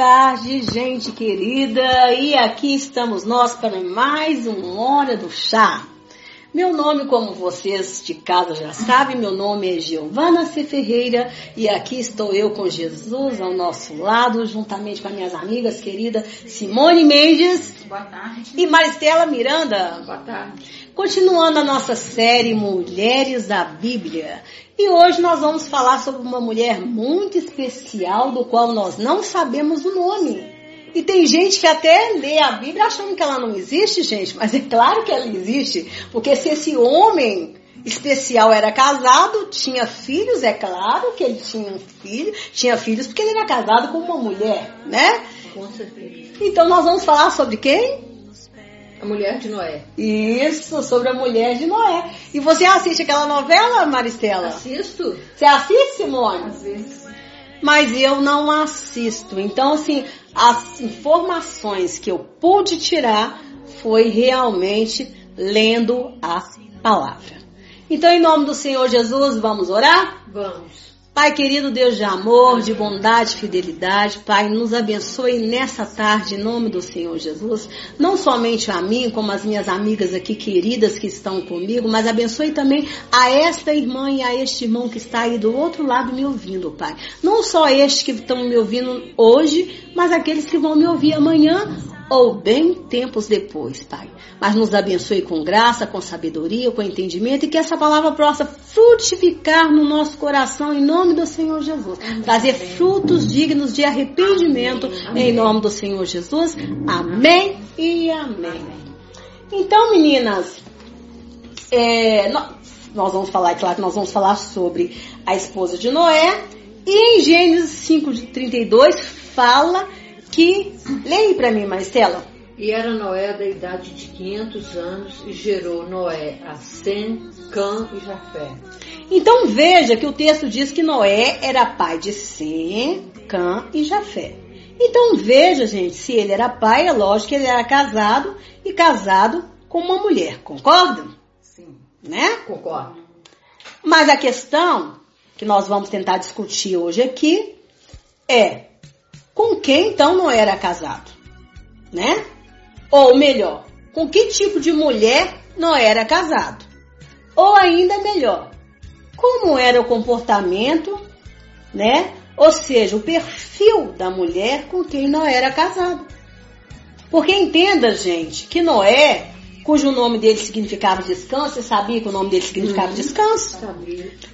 tarde, gente querida, e aqui estamos nós para mais uma Hora do Chá. Meu nome, como vocês de casa já sabem, meu nome é Giovana C. Ferreira e aqui estou eu com Jesus ao nosso lado, juntamente com as minhas amigas queridas Simone Mendes Boa tarde. e Maristela Miranda. Boa tarde. Continuando a nossa série Mulheres da Bíblia. E hoje nós vamos falar sobre uma mulher muito especial, do qual nós não sabemos o nome. E tem gente que até lê a Bíblia achando que ela não existe, gente, mas é claro que ela existe. Porque se esse homem especial era casado, tinha filhos, é claro que ele tinha um filho, tinha filhos porque ele era casado com uma mulher, né? Com certeza. Então nós vamos falar sobre quem? A mulher de Noé. Isso, sobre a mulher de Noé. E você assiste aquela novela, Maristela? Assisto? Você assiste, Simone? Às vezes. Mas eu não assisto. Então, assim, as informações que eu pude tirar foi realmente lendo a palavra. Então, em nome do Senhor Jesus, vamos orar? Vamos. Pai querido Deus de amor, de bondade, fidelidade, Pai, nos abençoe nessa tarde em nome do Senhor Jesus. Não somente a mim, como as minhas amigas aqui queridas que estão comigo, mas abençoe também a esta irmã e a este irmão que está aí do outro lado me ouvindo, Pai. Não só estes que estão me ouvindo hoje, mas aqueles que vão me ouvir amanhã ou bem tempos depois, Pai. Mas nos abençoe com graça, com sabedoria, com entendimento e que essa palavra possa frutificar no nosso coração em nome do Senhor Jesus. Trazer frutos dignos de arrependimento em nome do Senhor Jesus. Amém e amém. Então, meninas, é, nó- nós vamos falar, é claro que nós vamos falar sobre a esposa de Noé. E em Gênesis 5, de 32, fala que. Leia para mim, Maristela. E era Noé da idade de 500 anos e gerou Noé a Sem, Cã e Jafé. Então veja que o texto diz que Noé era pai de Sem, Cã e Jafé. Então veja, gente, se ele era pai, é lógico que ele era casado e casado com uma mulher, concordam? Sim. Né? Concordo. Mas a questão que nós vamos tentar discutir hoje aqui é com quem então não era casado, né? Ou melhor, com que tipo de mulher não era casado? Ou ainda melhor, como era o comportamento, né? Ou seja, o perfil da mulher com quem não era casado. Porque entenda, gente, que Noé, cujo nome dele significava descanso, você sabia que o nome dele significava Uhum. descanso?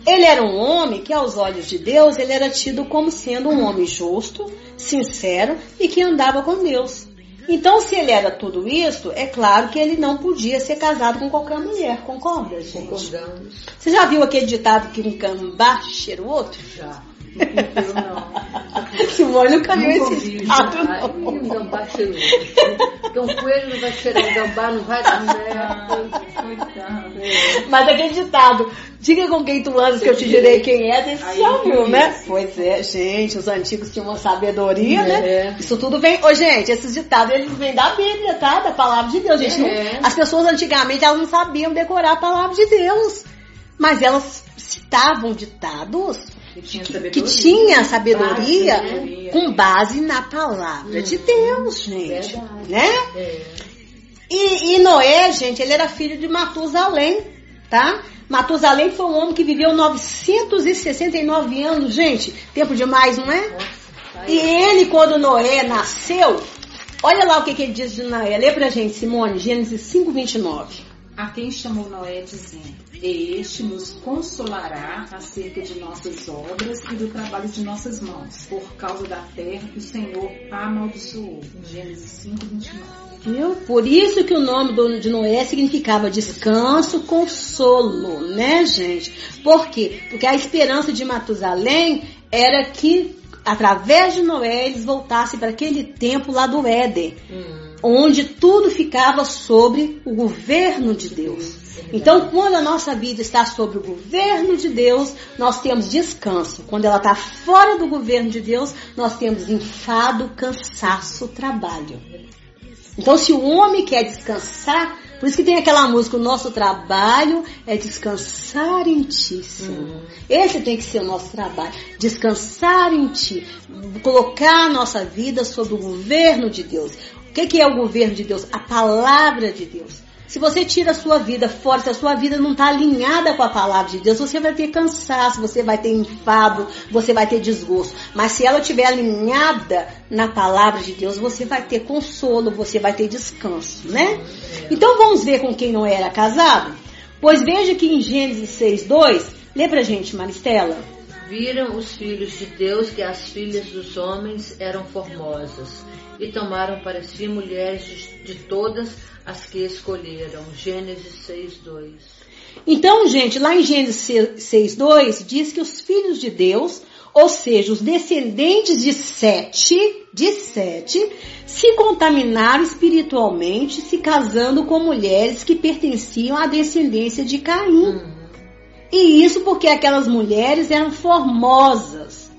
Ele era um homem que, aos olhos de Deus, ele era tido como sendo um homem justo, sincero e que andava com Deus. Então, se ele era tudo isso, é claro que ele não podia ser casado com qualquer mulher, concorda, gente? Concordamos. Você já viu aquele ditado que um cambá cheira o outro? Já. Eu não. Simone nunca viu Nunca esse ouvi. ditado, Ai, não. um gambá. Porque um coelho não vai cheirar um gambá, não vai dar certo. Mas aquele ditado, diga com quem tu andas que eu te direi quem é, desse Aí já viu, vi né? isso. Pois é, gente, os antigos tinham uma sabedoria, né? É. Isso tudo vem. Ô, gente, esses ditados eles vêm da Bíblia, tá? Da palavra de Deus. Gente, É. não- as pessoas antigamente elas não sabiam decorar a palavra de Deus. Mas elas citavam ditados Que tinha sabedoria. que tinha sabedoria Sabedoria. com base na palavra de Deus, gente. Verdade. Né? É. E, e Noé, gente, ele era filho de Matusalém, tá? Matusalém foi um homem que viveu 969 anos, gente. Tempo demais, não é? Nossa, E ele, quando Noé nasceu, olha lá o que, que ele diz de Noé. Lê pra gente, Simone, Gênesis 5, 29. A quem chamou Noé dizendo, e este nos consolará acerca de nossas obras e do trabalho de nossas mãos, por causa da terra que o Senhor amaldiçoou. Em Gênesis 5, 29. Viu? Por isso que o nome do- de Noé significava descanso, consolo, né, gente? Por quê? Porque a esperança de Matusalém era que, através de Noé, eles voltassem para aquele tempo lá do Éden, Hum, onde tudo ficava sobre o governo de Deus. Então, quando a nossa vida está sob o governo de Deus, nós temos descanso. Quando ela está fora do governo de Deus, nós temos enfado, cansaço, trabalho. Então, se o homem quer descansar Por isso que tem aquela música, o nosso trabalho é descansar em ti, Senhor. Uhum. Esse tem que ser o nosso trabalho, descansar em ti, colocar a nossa vida sob o governo de Deus. Que, que é o governo de Deus? A palavra de Deus. Se você tira a sua vida fora, se a sua vida não está alinhada com a palavra de Deus, você vai ter cansaço, você vai ter enfado, você vai ter desgosto. Mas se ela estiver alinhada na palavra de Deus, você vai ter consolo, você vai ter descanso, né? Então vamos ver com quem não era casado? Pois veja que em Gênesis 6:2, lê pra gente, Maristela. Viram os filhos de Deus que as filhas dos homens eram formosas e tomaram para si mulheres de, de todas as que escolheram. Gênesis 6:2. Então, gente, lá em Gênesis 6:2 diz que os filhos de Deus, ou seja, os descendentes de Sete, de Sete, se contaminaram espiritualmente, se casando com mulheres que pertenciam à descendência de Caim. Uhum. E isso porque aquelas mulheres eram formosas,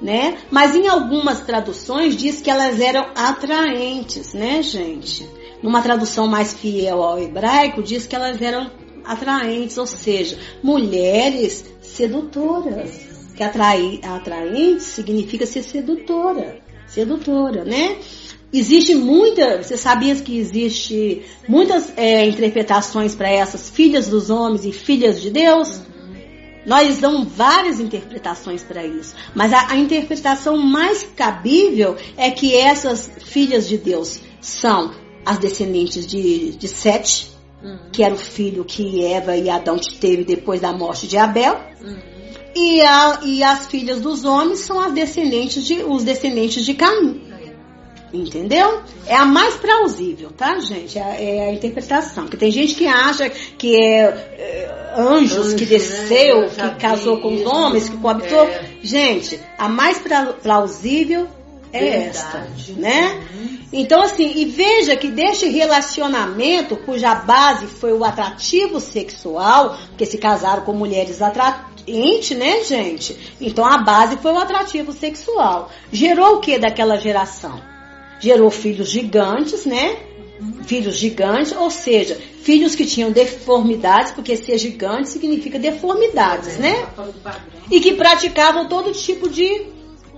né? Mas em algumas traduções diz que elas eram atraentes, né, gente? Numa tradução mais fiel ao hebraico, diz que elas eram atraentes, ou seja, mulheres sedutoras. Que atrai, atraente significa ser sedutora, sedutora, né? Existe muita, você sabia que existe muitas é, interpretações para essas filhas dos homens e filhas de Deus? Nós damos várias interpretações para isso, mas a, a, interpretação mais cabível é que essas filhas de Deus são as descendentes de, de Sete, uhum. que era o filho que Eva e Adão teve depois da morte de Abel. Uhum. E, a, e as filhas dos homens são as descendentes de, os descendentes de Caim. Entendeu? É a mais plausível, tá, gente? É, é a interpretação. Porque tem gente que acha que é, é anjos Anjo, que desceu, né? que casou com os homens, que coabitou. É. Gente, a mais plausível é Verdade. esta, né? Uhum. Então, assim, e veja que deste relacionamento, cuja base foi o atrativo sexual, porque se casaram com mulheres atraentes, né, gente? Então a base foi o atrativo sexual. Gerou o que daquela geração? Gerou filhos gigantes, né? Filhos gigantes, ou seja, filhos que tinham deformidades, porque ser gigante significa deformidades, né? E que praticavam todo tipo de,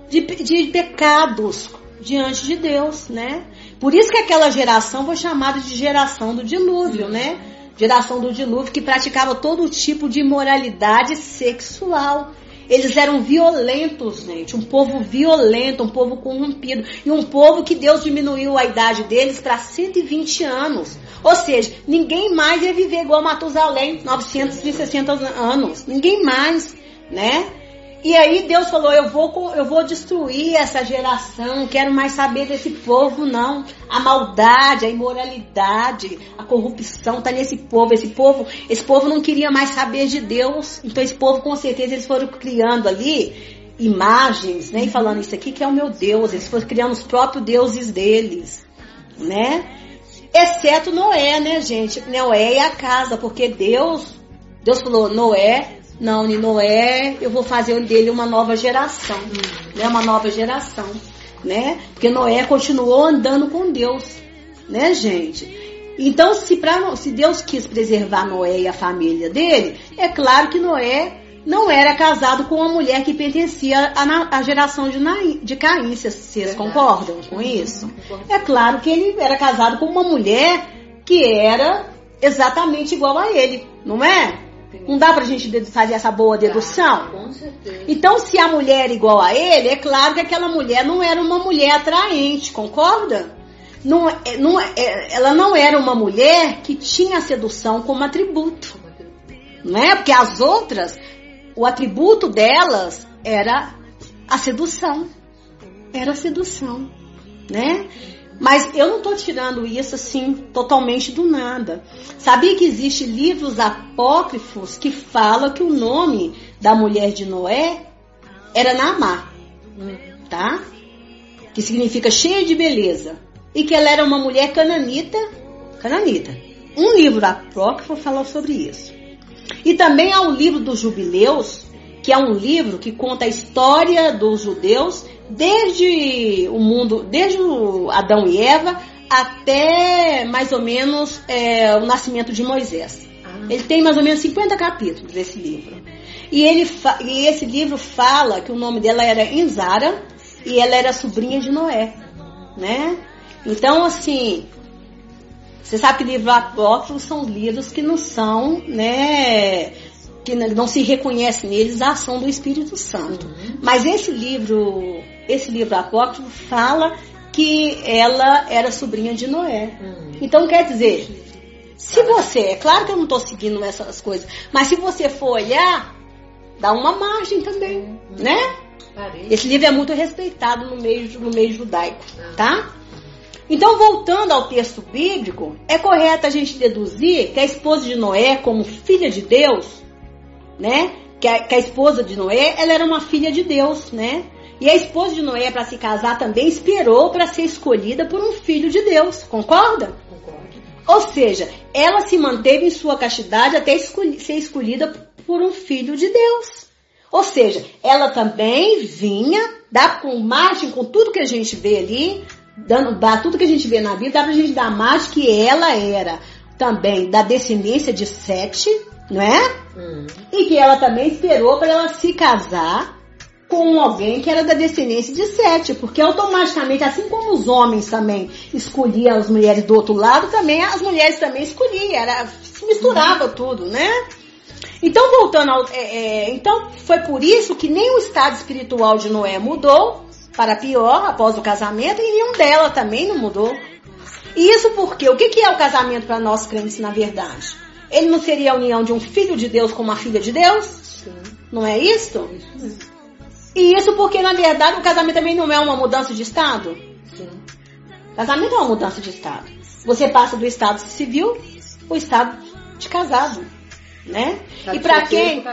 de, de pecados, diante de Deus, né? Por isso que aquela geração foi chamada de geração do dilúvio, né? Geração do dilúvio que praticava todo tipo de imoralidade sexual. Eles eram violentos, gente. Um povo violento, um povo corrompido. E um povo que Deus diminuiu a idade deles para 120 anos. Ou seja, ninguém mais ia viver igual Matusalém, 960 anos. Ninguém mais, né? E aí Deus falou: eu vou, eu vou destruir essa geração, quero mais saber desse povo, não. A maldade, a imoralidade, a corrupção está nesse povo. Esse povo, esse povo não queria mais saber de Deus. Então esse povo, com certeza, eles foram criando ali imagens, né? E falando isso aqui que é o meu Deus. Eles foram criando os próprios deuses deles, né? Exceto Noé, né, gente? Noé e a casa, porque Deus, Deus falou, Noé, não, de Noé, eu vou fazer dele uma nova geração, né? Uma nova geração, né? Porque Noé continuou andando com Deus, né, gente? Então, se, pra, se Deus quis preservar Noé e a família dele, é claro que Noé não era casado com uma mulher que pertencia à, à geração de, Naí, de Caim. Vocês, vocês concordam com isso? É claro que ele era casado com uma mulher que era exatamente igual a ele, não é? Não dá pra gente fazer essa boa dedução? com certeza. Então, se a mulher é igual a ele, é claro que aquela mulher não era uma mulher atraente, concorda? Não, é, não, é, ela não era uma mulher que tinha a sedução como atributo. Não é? Porque as outras, o atributo delas era a sedução. Era a sedução. Né? Mas eu não estou tirando isso assim totalmente do nada. Sabia que existe livros apócrifos que falam que o nome da mulher de Noé era Naamá, tá? Que significa cheia de beleza e que ela era uma mulher cananita, cananita. Um livro apócrifo falou sobre isso. E também há o livro dos Jubileus, que é um livro que conta a história dos judeus desde o mundo, desde o Adão e Eva até mais ou menos é, o nascimento de Moisés. Ah. Ele tem mais ou menos 50 capítulos esse livro. E, ele e esse livro fala que o nome dela era Inzara e ela era sobrinha de Noé, né? Então, assim, você sabe que livros apócrifos são livros que não são, né, que não se reconhece neles a ação do Espírito Santo. Uhum. Mas esse livro, esse livro apócrifo fala que ela era sobrinha de Noé. Uhum. Então quer dizer, se você, é claro que eu não estou seguindo essas coisas, mas se você for olhar, dá uma margem também, uhum. né? Esse livro é muito respeitado no meio, no meio judaico, ah. tá? Então, voltando ao texto bíblico, é correto a gente deduzir que a esposa de Noé, como filha de Deus, né? Que a, que a esposa de Noé, ela era uma filha de Deus, né? E a esposa de Noé, para se casar, também esperou para ser escolhida por um filho de Deus. Concorda? Concordo. Ou seja, ela se manteve em sua castidade até escolhi, ser escolhida por um filho de Deus. Ou seja, ela também vinha, dá com margem com tudo que a gente vê ali, dando, dá tudo que a gente vê na Bíblia, dá pra gente dar mais que ela era também da descendência de Sete, não é? Hum. E que ela também esperou para ela se casar com alguém que era da descendência de Sete, porque automaticamente, assim como os homens também escolhiam as mulheres do outro lado, também as mulheres também escolhiam, era, se misturava uhum. tudo, né? Então, voltando ao. É, é, então, foi por isso que nem o estado espiritual de Noé mudou para pior após o casamento e nenhum dela também não mudou. E isso porque o que, que é o casamento para nós crentes na verdade? Ele não seria a união de um filho de Deus com uma filha de Deus? Sim. Não é isso? E isso porque na verdade o casamento também não é uma mudança de estado? Sim. Casamento é uma mudança de estado. Você passa do estado civil ao estado de casado né? Tá e para quem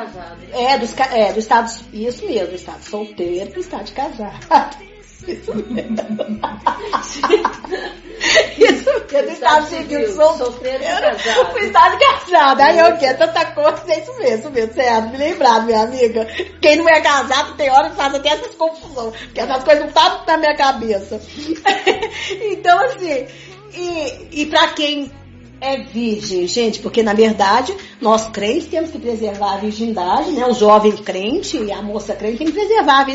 é, dos, é do estado isso mesmo, do estado solteiro pro estado de casado. Isso mesmo. isso mesmo, estado civil, solteiro, casado. O estado casado. Aí eu quero tanta coisa, é isso mesmo, isso mesmo, certo? Me lembrado, minha amiga. Quem não é casado tem hora que faz até essas confusões, porque essas coisas não estavam na minha cabeça. então, assim, e, e para quem é virgem, gente, porque na verdade nós crentes temos que preservar a virgindade, né? O jovem crente e a moça crente tem que preservar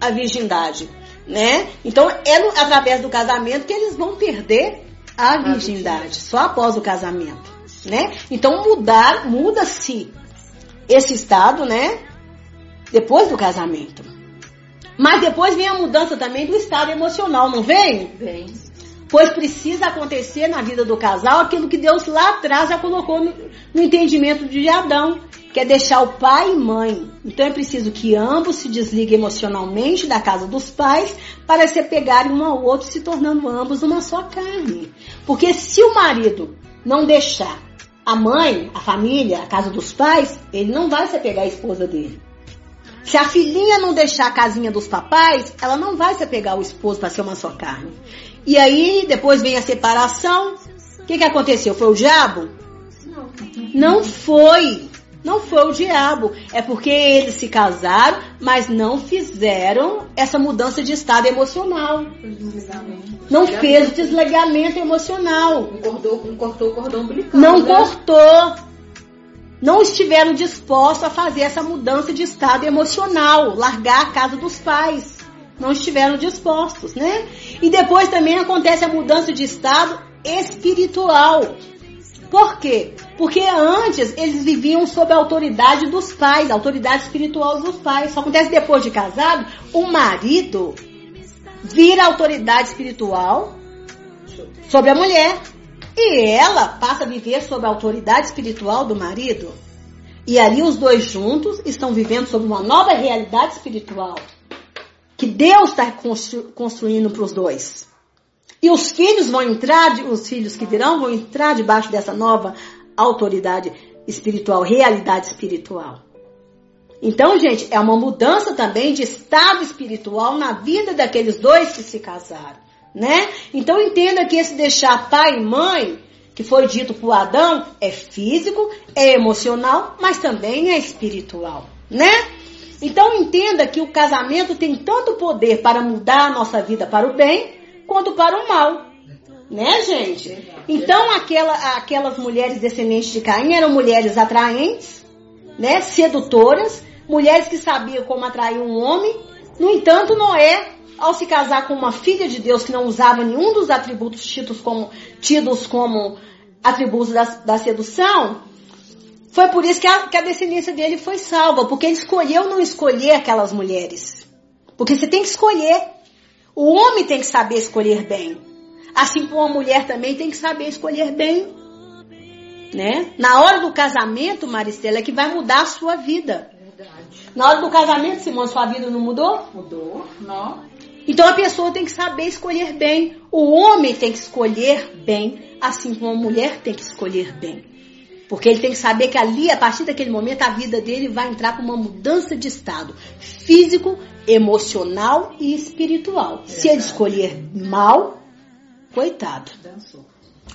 a virgindade, né? Então é no, através do casamento que eles vão perder a virgindade, só após o casamento, né? Então mudar, muda-se esse estado, né? Depois do casamento. Mas depois vem a mudança também do estado emocional, não vem? Vem. Pois precisa acontecer na vida do casal aquilo que Deus lá atrás já colocou no, no entendimento de Adão, que é deixar o pai e mãe. Então é preciso que ambos se desliguem emocionalmente da casa dos pais para se apegarem um ao outro, se tornando ambos uma só carne. Porque se o marido não deixar a mãe, a família, a casa dos pais, ele não vai se apegar à esposa dele. Se a filhinha não deixar a casinha dos papais, ela não vai se apegar ao esposo para ser uma só carne. E aí, depois vem a separação. O que, que aconteceu? Foi o diabo? Não. Não foi. Não foi o diabo. É porque eles se casaram, mas não fizeram essa mudança de estado emocional. Não fez o desligamento emocional. Não cortou, não cortou o cordão umbilical. Não né? cortou. Não estiveram dispostos a fazer essa mudança de estado emocional, largar a casa dos pais não estiveram dispostos, né? E depois também acontece a mudança de estado espiritual. Por quê? Porque antes eles viviam sob a autoridade dos pais, a autoridade espiritual dos pais. Só acontece depois de casado, o marido vira autoridade espiritual sobre a mulher. E ela passa a viver sob a autoridade espiritual do marido. E ali os dois juntos estão vivendo sob uma nova realidade espiritual que Deus está constru, construindo para os dois. E os filhos vão entrar, os filhos que virão vão entrar debaixo dessa nova autoridade espiritual, realidade espiritual. Então, gente, é uma mudança também de estado espiritual na vida daqueles dois que se casaram, né? Então, entenda que esse deixar pai e mãe, que foi dito por Adão, é físico, é emocional, mas também é espiritual, né? Então entenda que o casamento tem tanto poder para mudar a nossa vida para o bem, quanto para o mal. Né, gente? Então, aquela, aquelas mulheres descendentes de Caim eram mulheres atraentes, né, sedutoras, mulheres que sabiam como atrair um homem. No entanto, Noé, ao se casar com uma filha de Deus que não usava nenhum dos atributos tidos como, tidos como atributos da, da sedução, foi por isso que a, que a descendência dele foi salva, porque ele escolheu não escolher aquelas mulheres. Porque você tem que escolher. O homem tem que saber escolher bem. Assim como a mulher também tem que saber escolher bem. Né? Na hora do casamento, Maristela, é que vai mudar a sua vida. Verdade. Na hora do casamento, Simone, sua vida não mudou? Mudou, não. Então a pessoa tem que saber escolher bem. O homem tem que escolher bem, assim como a mulher tem que escolher bem. Porque ele tem que saber que ali, a partir daquele momento, a vida dele vai entrar para uma mudança de estado físico, emocional e espiritual. É Se ele escolher mal, coitado.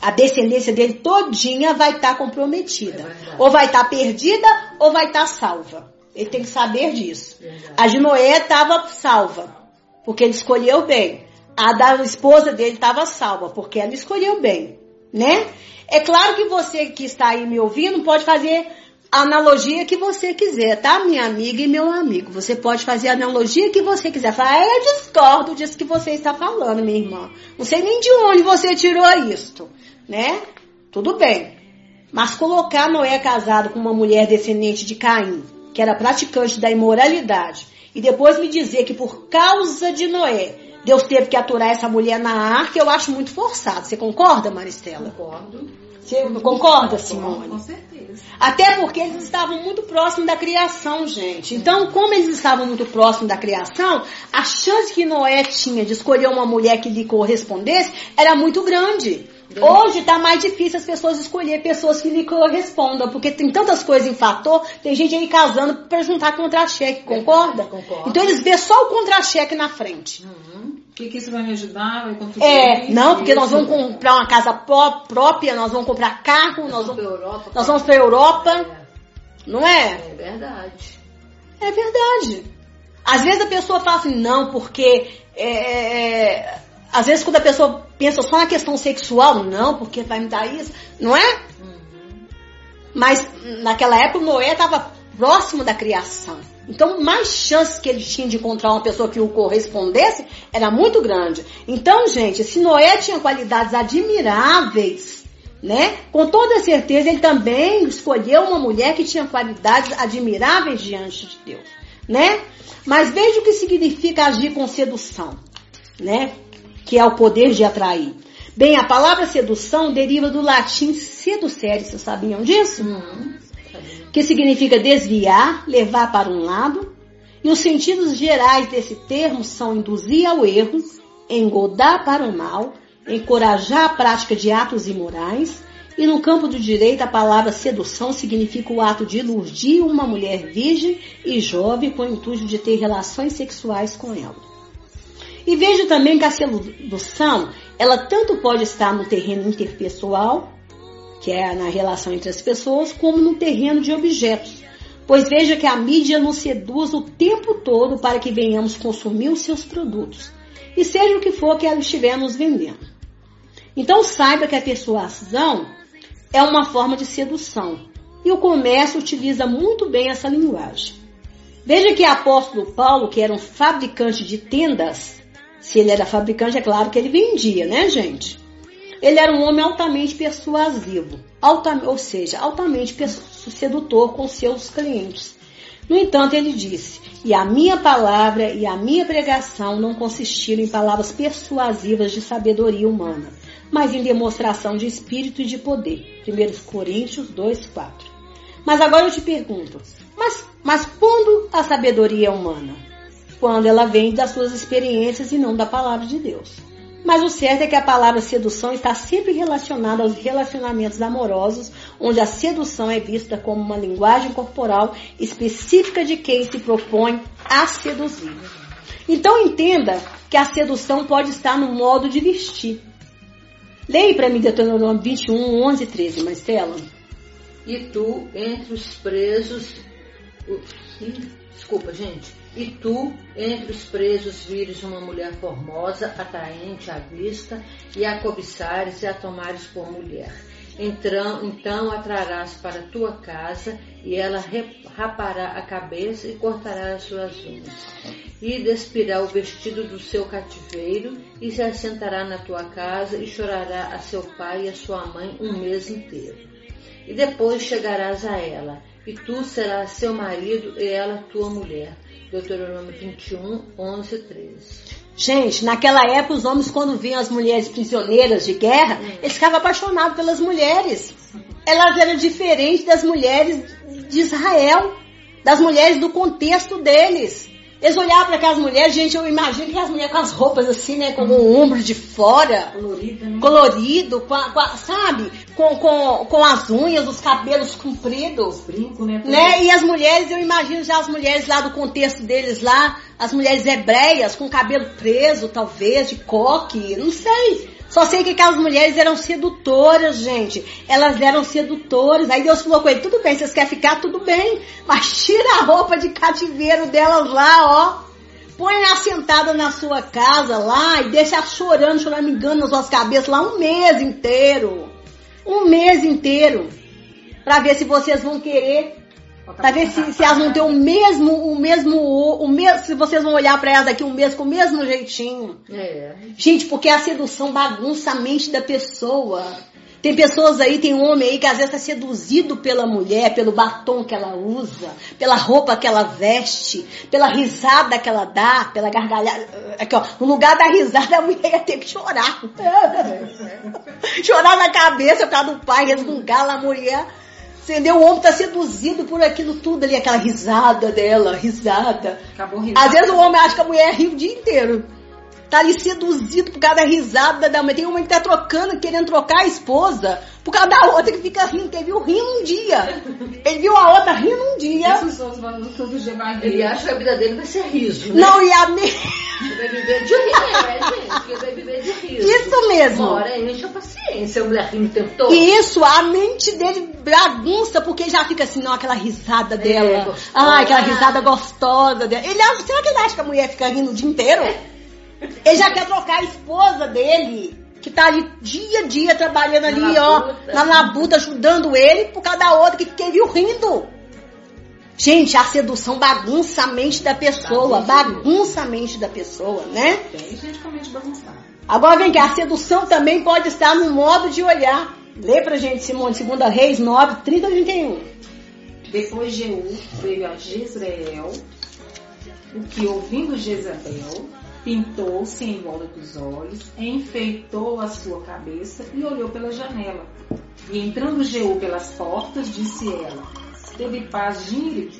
A descendência dele todinha vai estar tá comprometida. É ou vai estar tá perdida ou vai estar tá salva. Ele tem que saber disso. A de Noé estava salva, porque ele escolheu bem. A da esposa dele estava salva, porque ela escolheu bem, né? É claro que você que está aí me ouvindo pode fazer a analogia que você quiser, tá, minha amiga e meu amigo? Você pode fazer a analogia que você quiser. Falar, ah, eu discordo disso que você está falando, minha irmã. Não sei nem de onde você tirou isto, né? Tudo bem. Mas colocar Noé casado com uma mulher descendente de Caim, que era praticante da imoralidade, e depois me dizer que por causa de Noé, Deus teve que aturar essa mulher na arca, eu acho muito forçado. Você concorda, Maristela? Concordo. Você concorda, Simone? Com certeza. Até porque eles estavam muito próximos da criação, gente. Então, como eles estavam muito próximos da criação, a chance que Noé tinha de escolher uma mulher que lhe correspondesse era muito grande. Hoje está mais difícil as pessoas escolher pessoas que lhe correspondam, porque tem tantas coisas em fator, tem gente aí casando para juntar contra-cheque, concorda? Concordo. Então eles vê só o contra-cheque na frente. Uhum. Que, que isso vai me ajudar? Vai é, isso, não, porque isso. nós vamos comprar uma casa pró própria, nós vamos comprar carro, nós, vamos, Europa, nós vamos para a Europa. É. Não é? É verdade. É verdade. Às vezes a pessoa fala assim, não, porque é, é às vezes quando a pessoa pensa só na questão sexual, não, porque vai me dar isso, não é? Uhum. Mas naquela época Noé estava próximo da criação. Então, mais chances que ele tinha de encontrar uma pessoa que o correspondesse era muito grande. Então, gente, se Noé tinha qualidades admiráveis, né? Com toda certeza ele também escolheu uma mulher que tinha qualidades admiráveis diante de Deus, né? Mas veja o que significa agir com sedução, né? que é o poder de atrair. Bem, a palavra sedução deriva do latim seducere, vocês sabiam disso? Uhum. Que significa desviar, levar para um lado. E os sentidos gerais desse termo são induzir ao erro, engodar para o mal, encorajar a prática de atos imorais. E no campo do direito, a palavra sedução significa o ato de iludir uma mulher virgem e jovem com o intuito de ter relações sexuais com ela. E vejo também que a sedução, ela tanto pode estar no terreno interpessoal, que é na relação entre as pessoas, como no terreno de objetos. Pois veja que a mídia nos seduz o tempo todo para que venhamos consumir os seus produtos, e seja o que for que ela estiver nos vendendo. Então saiba que a persuasão é uma forma de sedução, e o comércio utiliza muito bem essa linguagem. Veja que apóstolo Paulo, que era um fabricante de tendas, se ele era fabricante, é claro que ele vendia, né, gente? Ele era um homem altamente persuasivo, ou seja, altamente sedutor com seus clientes. No entanto, ele disse: E a minha palavra e a minha pregação não consistiram em palavras persuasivas de sabedoria humana, mas em demonstração de espírito e de poder. 1 Coríntios 2, 4. Mas agora eu te pergunto: mas, mas quando a sabedoria é humana? quando ela vem das suas experiências e não da palavra de Deus. Mas o certo é que a palavra sedução está sempre relacionada aos relacionamentos amorosos, onde a sedução é vista como uma linguagem corporal específica de quem se propõe a seduzir. Então entenda que a sedução pode estar no modo de vestir. Leia para mim Deuteronômio 21, 11 e 13, Marcela. E tu, entre os presos... Desculpa, gente E tu, entre os presos, vires uma mulher formosa, atraente à vista, e a cobiçares e a tomares por mulher. Então, então atrarás para tua casa, e ela rapará a cabeça e cortará as suas unhas. E despirá o vestido do seu cativeiro, e se assentará na tua casa, e chorará a seu pai e a sua mãe um mês inteiro. E depois chegarás a ela, e tu serás seu marido e ela tua mulher Deuteronômio 21, 11 13. Gente, naquela época os homens quando viam as mulheres prisioneiras de guerra, hum. eles ficavam apaixonados pelas mulheres. Elas eram diferentes das mulheres de Israel, das mulheres do contexto deles. Eles olhavam para aquelas mulheres, gente, eu imagino que as mulheres com as roupas assim, né, com o ombro de fora, colorido, né? colorido com, a, com a, sabe, com, com, com as unhas, os cabelos compridos, brinco, né, né? E as mulheres, eu imagino já as mulheres lá do contexto deles lá, as mulheres hebreias com cabelo preso, talvez, de coque, não sei. Só sei que aquelas mulheres eram sedutoras, gente. Elas eram sedutoras. Aí Deus falou com ele: tudo bem, vocês querem ficar? Tudo bem. Mas tira a roupa de cativeiro delas lá, ó. Põe ela sentada na sua casa lá e deixa chorando, engano nas suas cabeças lá um mês inteiro. Um mês inteiro. Pra ver se vocês vão querer Pra ver se, se elas não têm o mesmo, o mesmo, o mesmo, se vocês vão olhar para elas daqui um mês com o mesmo jeitinho. É. Gente, porque a sedução bagunça a mente da pessoa. Tem pessoas aí, tem um homem aí que às vezes está seduzido pela mulher, pelo batom que ela usa, pela roupa que ela veste, pela risada que ela dá, pela gargalhada. Aqui, ó, no lugar da risada, a mulher ia ter que chorar. chorar na cabeça por causa do pai, resmungar a mulher Entendeu? O homem está seduzido por aquilo tudo ali, aquela risada dela, risada. Acabou risada. Às vezes o homem acha que a mulher ri o dia inteiro. Tá ali seduzido por causa da risada da mulher. Tem uma que tá trocando, querendo trocar a esposa, por causa da outra que fica rindo, que ele viu rindo um dia. Ele viu a outra rindo um dia. Ele acha que a vida dele vai ser riso. Né? Não, e a minha. Vai viver de rir, né, gente? Vai viver de riso. Isso mesmo. Hora enche a paciência, a mulher rindo o tempo todo. Isso, a mente dele bagunça, porque já fica assim, não, aquela risada é, dela. É, ah, aquela risada gostosa dela. Ele acha, será que ele acha que a mulher fica rindo o dia inteiro? Ele já quer trocar a esposa dele que tá ali dia a dia trabalhando ali, na ó, labuta. na labuta, ajudando ele, por causa da outra que, que viu rindo. Gente, a sedução bagunça a mente da pessoa, bagunça a mente da pessoa, né? Tem gente com a mente bagunçada. Agora vem cá, a sedução também pode estar no modo de olhar. Lê pra gente, Simone, 2 Reis 9, 30 e 31. Depois Jeú veio a Jezreel, o que ouvindo Jezabel, pintou-se em volta dos olhos, enfeitou a sua cabeça e olhou pela janela. E entrando Jeú pelas portas, disse ela: Teve paz Gire,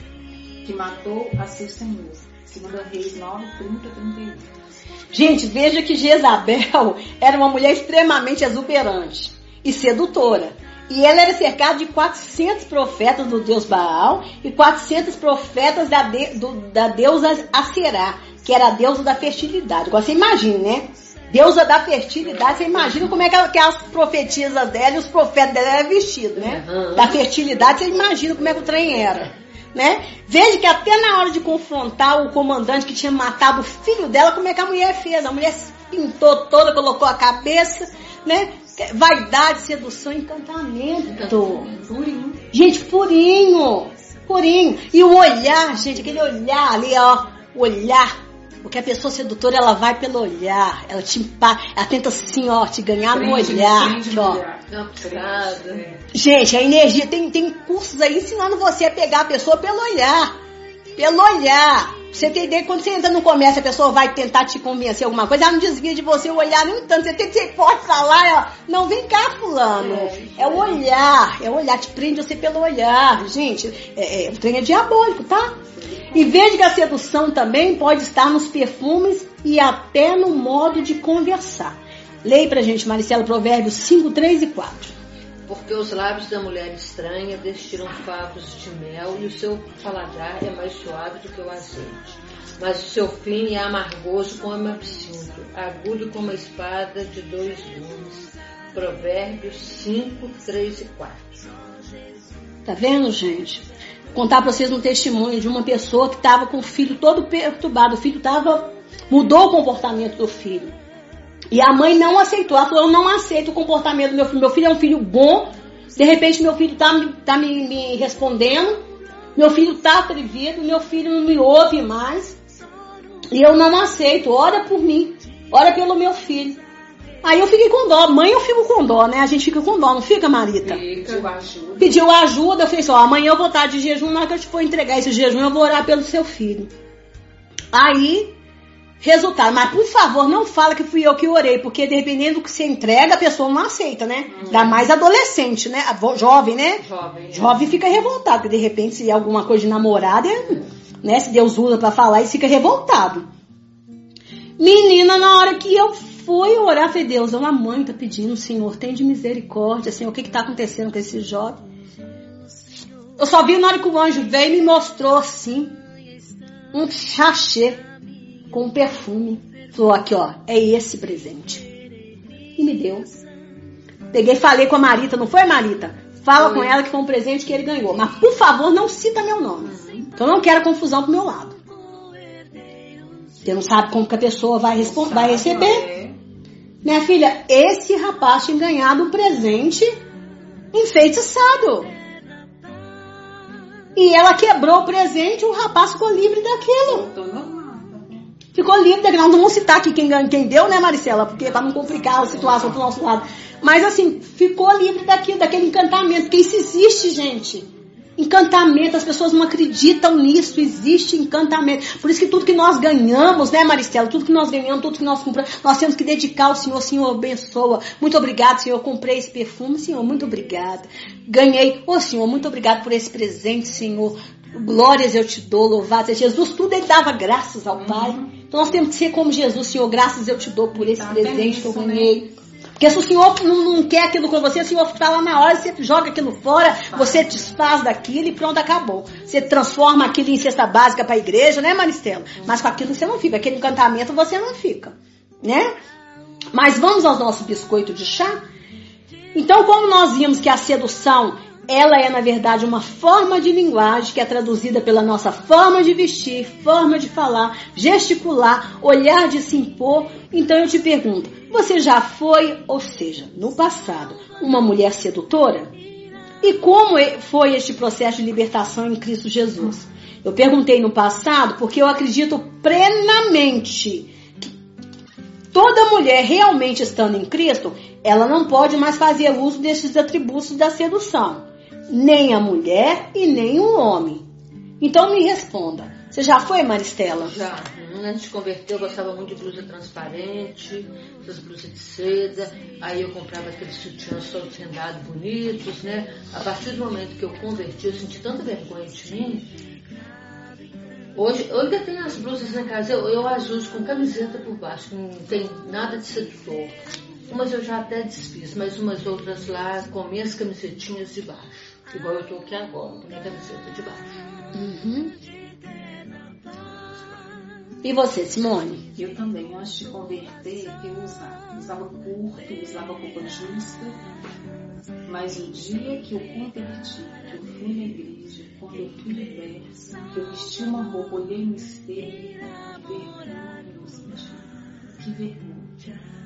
que matou a seu senhor. Segunda Reis 9, 30, 31. Gente, veja que Jezabel era uma mulher extremamente exuberante e sedutora. E ela era cercada de 400 profetas do deus Baal e 400 profetas da, de, do, da deusa Aserá que era a deusa da fertilidade. Agora você imagina, né? Deusa da fertilidade, você imagina como é que, que as profetisas dela e os profetas dela eram vestidos, né? Da fertilidade, você imagina como é que o trem era. Né? Veja que até na hora de confrontar o comandante que tinha matado o filho dela, como é que a mulher fez? A mulher pintou toda, colocou a cabeça, né? Vaidade, sedução, encantamento. Purinho. Gente, purinho. Purinho. E o olhar, gente, aquele olhar ali, ó. O olhar porque a pessoa sedutora, ela vai pelo olhar, ela te ela tenta assim, ó, te ganhar no olhar. ó. Gente, a energia, tem, tem cursos aí ensinando você a pegar a pessoa pelo olhar. Pelo olhar. Você tem ideia, quando você entra no comércio, a pessoa vai tentar te convencer alguma coisa, ela não desvia de você o olhar nem tanto. Você tem que ser forte lá, ó. Não, vem cá, fulano. É, é o olhar, é o olhar, te prende você pelo olhar. Gente, é, é, o trem é diabólico, tá? E veja que a sedução também pode estar nos perfumes e até no modo de conversar. Leia pra gente, Maricela, Provérbios 5, 3 e 4. Porque os lábios da mulher estranha destilam favos de mel e o seu paladar é mais suave do que o azeite. Mas o seu fim é amargoso como absinto, agudo como a espada de dois gumes. Provérbios 5, 3 e 4. Tá vendo, gente? contar para vocês um testemunho de uma pessoa que estava com o filho todo perturbado. O filho tava, mudou o comportamento do filho. E a mãe não aceitou. Ela falou: Eu não aceito o comportamento do meu filho. Meu filho é um filho bom. De repente, meu filho tá, tá me, me respondendo. Meu filho tá atrevido. Meu filho não me ouve mais. E eu não aceito. Ora por mim. Ora pelo meu filho. Aí eu fiquei com dó. Mãe, eu fico com dó, né? A gente fica com dó, não fica, Marita? Pediu ajuda. Pediu ajuda. Eu falei assim: ó, amanhã eu vou estar de jejum. Na hora que eu te for entregar esse jejum, eu vou orar pelo seu filho. Aí Resultado, mas por favor, não fala que fui eu que orei, porque dependendo do que você entrega, a pessoa não aceita, né? Hum. Ainda mais adolescente, né? Jovem, né? Jovem. Jovem fica revoltado, porque de repente se é alguma coisa de namorada, né? Se Deus usa para falar, e fica revoltado. Menina, na hora que eu fui orar, falei, Deus, uma mãe tá pedindo, Senhor, tem de misericórdia, Senhor, o que que tá acontecendo com esse jovem? Eu só vi na hora que o anjo veio e me mostrou assim, um sachê com perfume. Falou aqui, ó, é esse presente. E me deu. Peguei falei com a Marita, não foi, Marita? Fala foi. com ela que foi um presente que ele ganhou. Mas, por favor, não cita meu nome. Então, eu não quero confusão pro meu lado. Você não sabe como que a pessoa vai, responder, vai receber. É. Minha filha, esse rapaz tinha ganhado um presente enfeitiçado. E ela quebrou o presente, o rapaz ficou livre daquilo. Ficou livre, não vamos citar aqui quem, quem deu, né, Maricela? Porque para não complicar a situação pro nosso lado. Mas assim, ficou livre daquilo, daquele encantamento, porque isso existe, gente. Encantamento, as pessoas não acreditam nisso, existe encantamento. Por isso que tudo que nós ganhamos, né, Maricela? Tudo que nós ganhamos, tudo que nós compramos, nós temos que dedicar ao Senhor, Senhor, abençoa. Muito obrigado, Senhor, eu comprei esse perfume, Senhor, muito obrigada. Ganhei, ô oh, Senhor, muito obrigado por esse presente, Senhor. Glórias eu te dou, louvado seja Jesus. Tudo ele dava graças ao Pai. Uhum. Então nós temos que ser como Jesus, Senhor. Graças eu te dou por esse tá presente que eu ganhei. Né? Porque se o Senhor não, não, quer aquilo com você, o Senhor fala na hora, você joga aquilo fora, você desfaz daquilo e pronto, acabou. Você transforma aquilo em cesta básica para a igreja, né, Maristela? Mas com aquilo você não fica, aquele encantamento você não fica, né? Mas vamos ao nosso biscoito de chá? Então, como nós vimos que a sedução ela é, na verdade, uma forma de linguagem que é traduzida pela nossa forma de vestir, forma de falar, gesticular, olhar de se impor. Então eu te pergunto: você já foi, ou seja, no passado, uma mulher sedutora? E como foi este processo de libertação em Cristo Jesus? Eu perguntei no passado porque eu acredito plenamente que toda mulher realmente estando em Cristo, ela não pode mais fazer uso desses atributos da sedução nem a mulher e nem o homem. Então me responda. Você já foi, Maristela? Já. Antes de converter, eu gostava muito de blusa transparente, essas blusas de seda. Aí eu comprava aqueles sutiãs todos rendados, bonitos, né? A partir do momento que eu converti, eu senti tanta vergonha de mim. Hoje, eu ainda tenho as blusas na casa, eu, eu as uso com camiseta por baixo, não tem nada de sedutor. Umas eu já até desfiz, mas umas outras lá com minhas camisetinhas de baixo. Igual eu tô aqui agora, com minha camiseta de baixo. Uhum. E você, Simone? Eu também, antes de converter, eu usava. Usava curto, usava roupa justa. Mas o dia que eu converti, que eu fui na igreja, quando eu fui liberta, que eu vesti uma roupa, olhei no espelho, que vergonha eu senti. Que vergonha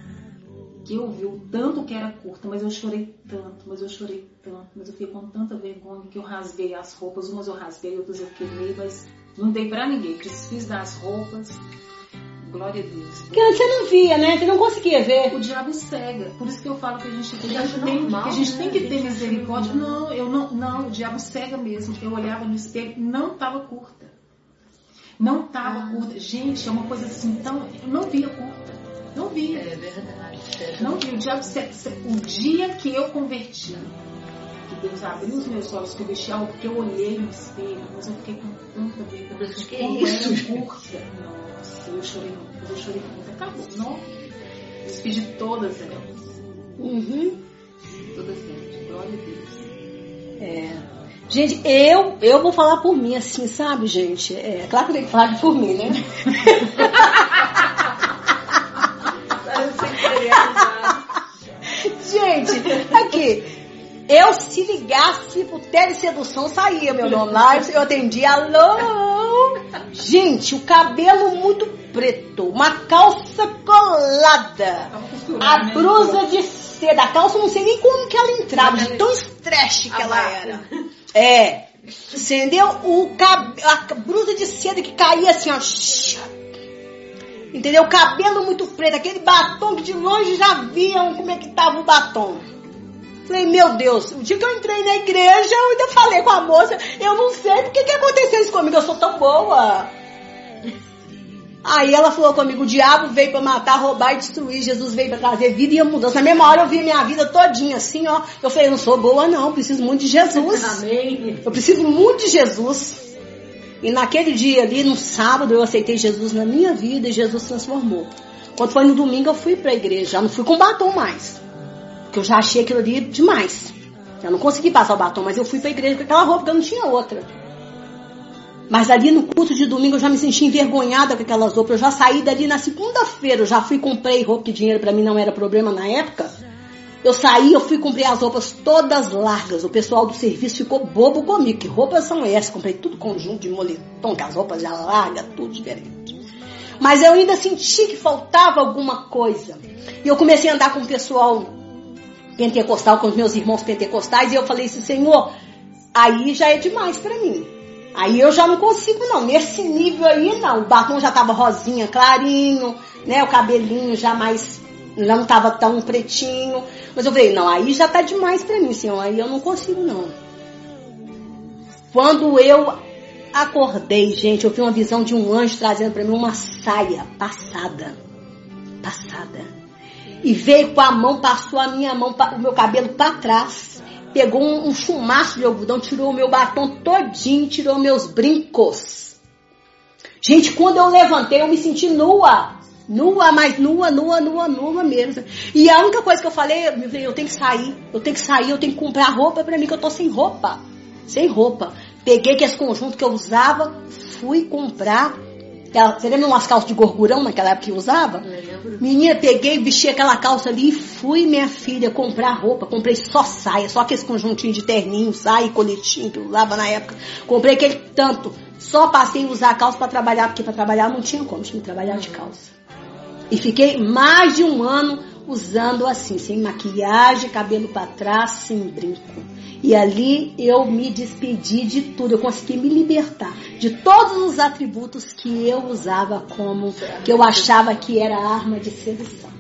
que eu vi o tanto que era curta, mas eu chorei tanto, mas eu chorei tanto, mas eu fiquei com tanta vergonha que eu rasguei as roupas, umas eu rasguei, outras eu queimei, mas não dei pra ninguém, desfiz das roupas. Glória a Deus. Porque você não via, né? Você não conseguia ver. O diabo cega. Por isso que eu falo que a gente, que a gente, tem, normal, que, a gente né? tem que ter misericórdia. Não, eu não, não, o diabo cega mesmo. Eu olhava no espelho, não estava curta. Não estava ah. curta. Gente, é uma coisa assim tão. Eu não via curta. Não vi. É verdade. Não vi. O diabo, o dia que eu converti, que Deus abriu os meus olhos, que eu vesti algo, que eu olhei no espelho, mas eu fiquei com tanta vergonha. Que é isso? curta. Nossa, eu chorei muito. Eu chorei muito. Acabou. Não. Despedi todas elas. Uhum. Todas elas. Glória a Deus. É. Gente, eu, eu vou falar por mim, assim, sabe, gente? É claro que eu tenho que falar por mim, né? Gente, aqui. Eu, se ligasse pro telesedução, saía meu nome lá, eu atendia, alô! Gente, o cabelo muito preto, uma calça colada, a né? blusa de seda, a calça não sei nem como que ela entrava, de tão estresse que ela era. É, entendeu? O cab... A blusa de seda que caía assim, ó. Entendeu? Cabelo muito preto, aquele batom que de longe já viam como é que tava o batom. Falei, meu Deus, o dia que eu entrei na igreja, eu ainda falei com a moça, eu não sei por que, aconteceu isso comigo, eu sou tão boa. Aí ela falou comigo, o diabo veio para matar, roubar e destruir, Jesus veio para trazer vida e mudança. Na mesma hora eu vi minha vida todinha assim, ó. Eu falei, eu não sou boa não, preciso muito de Jesus. Amém. Eu preciso muito de Jesus. E naquele dia ali, no sábado, eu aceitei Jesus na minha vida e Jesus transformou. Quando foi no domingo, eu fui para a igreja, já não fui com batom mais. Porque eu já achei aquilo ali demais. Eu não consegui passar o batom, mas eu fui para a igreja com aquela roupa, porque eu não tinha outra. Mas ali no culto de domingo eu já me senti envergonhada com aquelas roupas. Eu já saí dali na segunda-feira, eu já fui comprei roupa, que dinheiro para mim não era problema na época. Eu saí, eu fui comprar as roupas todas largas. O pessoal do serviço ficou bobo comigo. Que roupas são essas? Comprei tudo conjunto de moletom, com as roupas já largas, tudo diferente. Mas eu ainda senti que faltava alguma coisa. E eu comecei a andar com o pessoal pentecostal, com os meus irmãos pentecostais, e eu falei assim, Senhor, aí já é demais para mim. Aí eu já não consigo não, nesse nível aí não. O batom já tava rosinha, clarinho, né? O cabelinho já mais não tava tão pretinho. Mas eu falei, não, aí já tá demais pra mim, senhor. Aí eu não consigo não. Quando eu acordei, gente, eu vi uma visão de um anjo trazendo para mim uma saia passada. Passada. E veio com a mão, passou a minha mão, o meu cabelo para trás. Pegou um, um chumaço de algodão, tirou o meu batom todinho, tirou meus brincos. Gente, quando eu levantei, eu me senti nua. Nua, mas nua, nua, nua, nua mesmo. E a única coisa que eu falei, eu, eu tenho que sair, eu tenho que sair, eu tenho que comprar roupa pra mim, que eu tô sem roupa. Sem roupa. Peguei que esse conjunto que eu usava, fui comprar. Você lembra umas calças de gorgurão naquela época que eu usava? Eu Menina, peguei, vesti aquela calça ali e fui, minha filha, comprar roupa. Comprei só saia, só aquele conjuntinho de terninho, saia e coletinho que eu usava na época. Comprei aquele tanto. Só passei a usar a calça para trabalhar, porque para trabalhar não tinha como, tinha que trabalhar de calça. E fiquei mais de um ano usando assim, sem maquiagem, cabelo para trás, sem brinco. E ali eu me despedi de tudo, eu consegui me libertar de todos os atributos que eu usava como, que eu achava que era arma de sedução.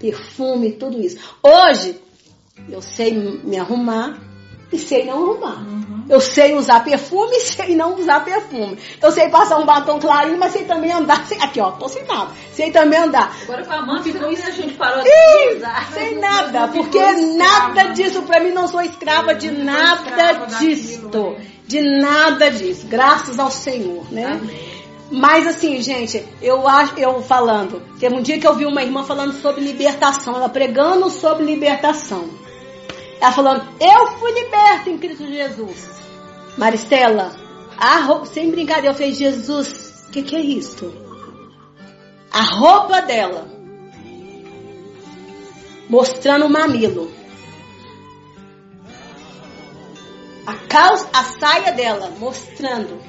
Perfume, tudo isso. Hoje, eu sei me arrumar e sei não arrumar. Eu sei usar perfume e sei não usar perfume. Eu sei passar um batom clarinho, mas sei também andar sem. Aqui, ó, tô sem nada. Sei também andar. Agora com a mão ficou isso, a gente parou de Ih, usar. sem nada, porque nada disso pra mim não sou escrava de nada né? De nada disso. Graças ao Senhor, né? Amém. Mas assim, gente, eu acho, eu falando, teve um dia que eu vi uma irmã falando sobre libertação, ela pregando sobre libertação. Ela falando, eu fui liberta em Cristo Jesus. Maristela, a roupa, sem brincadeira, eu falei, Jesus, o que, que é isso? A roupa dela, mostrando o mamilo. A calça, a saia dela, mostrando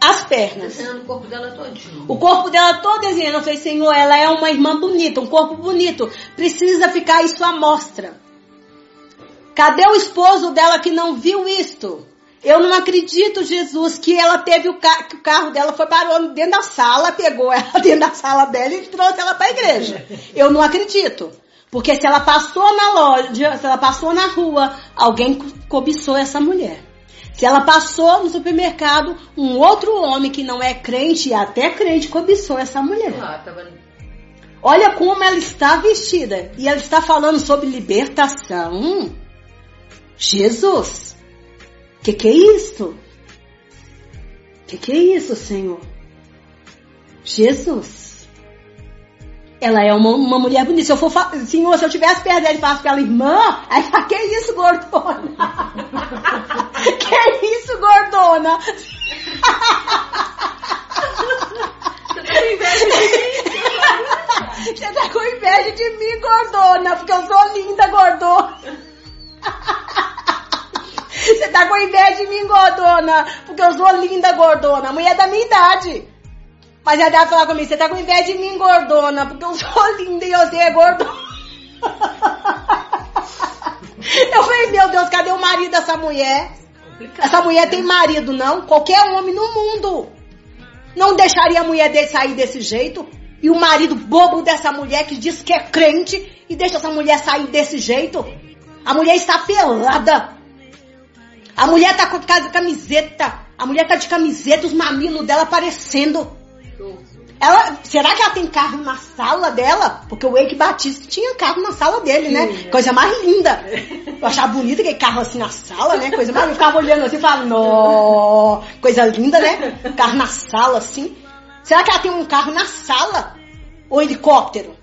as pernas. Desenhando o corpo dela todinho. O corpo dela todo desenhando. Eu falei, Senhor, ela é uma irmã bonita, um corpo bonito. Precisa ficar isso à mostra. Cadê o esposo dela que não viu isto? Eu não acredito, Jesus, que ela teve o, ca que o carro dela foi parou dentro da sala, pegou ela dentro da sala dela e trouxe ela para a igreja. Eu não acredito. Porque se ela passou na loja, se ela passou na rua, alguém co- cobiçou essa mulher. Se ela passou no supermercado, um outro homem que não é crente e até crente cobiçou essa mulher. Ah. Olha como ela está vestida. E ela está falando sobre libertação. Jesus, que que é isso? Que que é isso, Senhor? Jesus. Ela é uma, uma mulher bonita. Se eu for, Senhor, se eu tivesse perto dela e falasse pra ela, irmã, aí fala, que isso, gordona? que isso, gordona? Você tá com inveja de mim, gordona, porque eu sou linda, gordona. tá com inveja de mim, gordona, porque eu sou linda, gordona. A mulher é da minha idade. Mas ela deve falar comigo, você tá com inveja de mim, gordona, porque eu sou linda e você é gordona. Eu falei, meu Deus, cadê o marido dessa mulher? Essa mulher tem marido, não? Qualquer homem no mundo não deixaria a mulher dele sair desse jeito. E o marido bobo dessa mulher que diz que é crente e deixa essa mulher sair desse jeito. A mulher está pelada. A mulher tá com camiseta. A mulher tá de camiseta, os mamilos dela aparecendo. Ela, será que ela tem carro na sala dela? Porque o Eike Batista tinha carro na sala dele, né? Sim, Coisa mais linda. Eu achava bonito aquele carro assim na sala, né? Coisa mais. Eu ficava olhando assim e falava, nó, coisa linda, né? Carro na sala, assim. Será que ela tem um carro na sala? Ou helicóptero?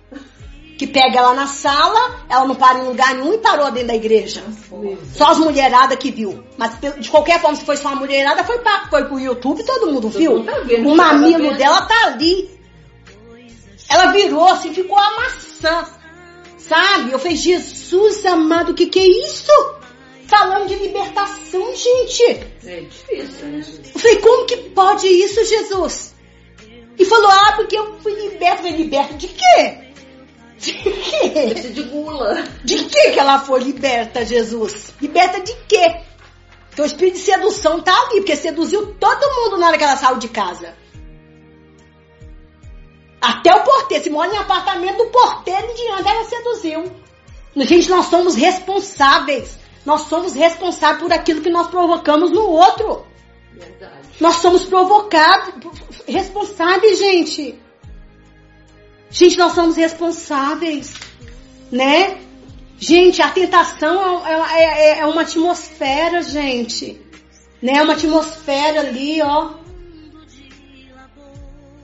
Que pega ela na sala, ela não para em lugar nenhum e parou dentro da igreja. Só as mulheradas que viu. Mas de qualquer forma, se foi só uma mulherada, foi, pra, foi pro YouTube, todo mundo viu. O mamilo dela tá ali. Ela virou assim, ficou a maçã. Sabe? Eu falei, Jesus amado, o que que é isso? Falando de libertação, gente. É difícil, né? Eu falei, como que pode isso, Jesus? E falou, ah, porque eu fui liberta. Eu falei, liberta de quê? De quê? De gula. De que que ela foi liberta, Jesus? Liberta de quê? Porque o espírito de sedução tá ali, porque seduziu todo mundo na hora que ela saiu de casa. Até o porteiro, se mora em apartamento do porteiro em diante, ela seduziu. Gente, nós somos responsáveis. Nós somos responsáveis por aquilo que nós provocamos no outro. Verdade. Nós somos provocados, responsáveis, gente. Gente, nós somos responsáveis, né? Gente, a tentação é, é, é, é uma atmosfera, gente. Né? É uma atmosfera ali, ó.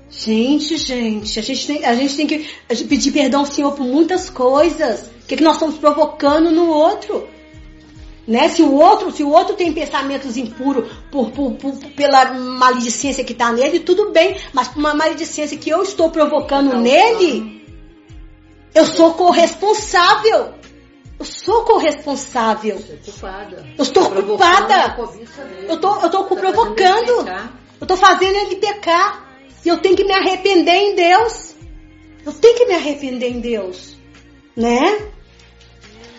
Gente, gente, a gente tem, a gente tem que pedir perdão ao Senhor por muitas coisas. O que, que nós estamos provocando no outro? Né? Se o outro, se o outro tem pensamentos impuros por, por, por pela maledicência que está nele, tudo bem. Mas por uma maledicência que eu estou provocando Não, nele, eu sou corresponsável. Eu sou corresponsável. Eu estou culpada. Eu estou eu tô tá provocando. Eu estou fazendo ele pecar. E eu tenho que me arrepender em Deus. Eu tenho que me arrepender em Deus. Né?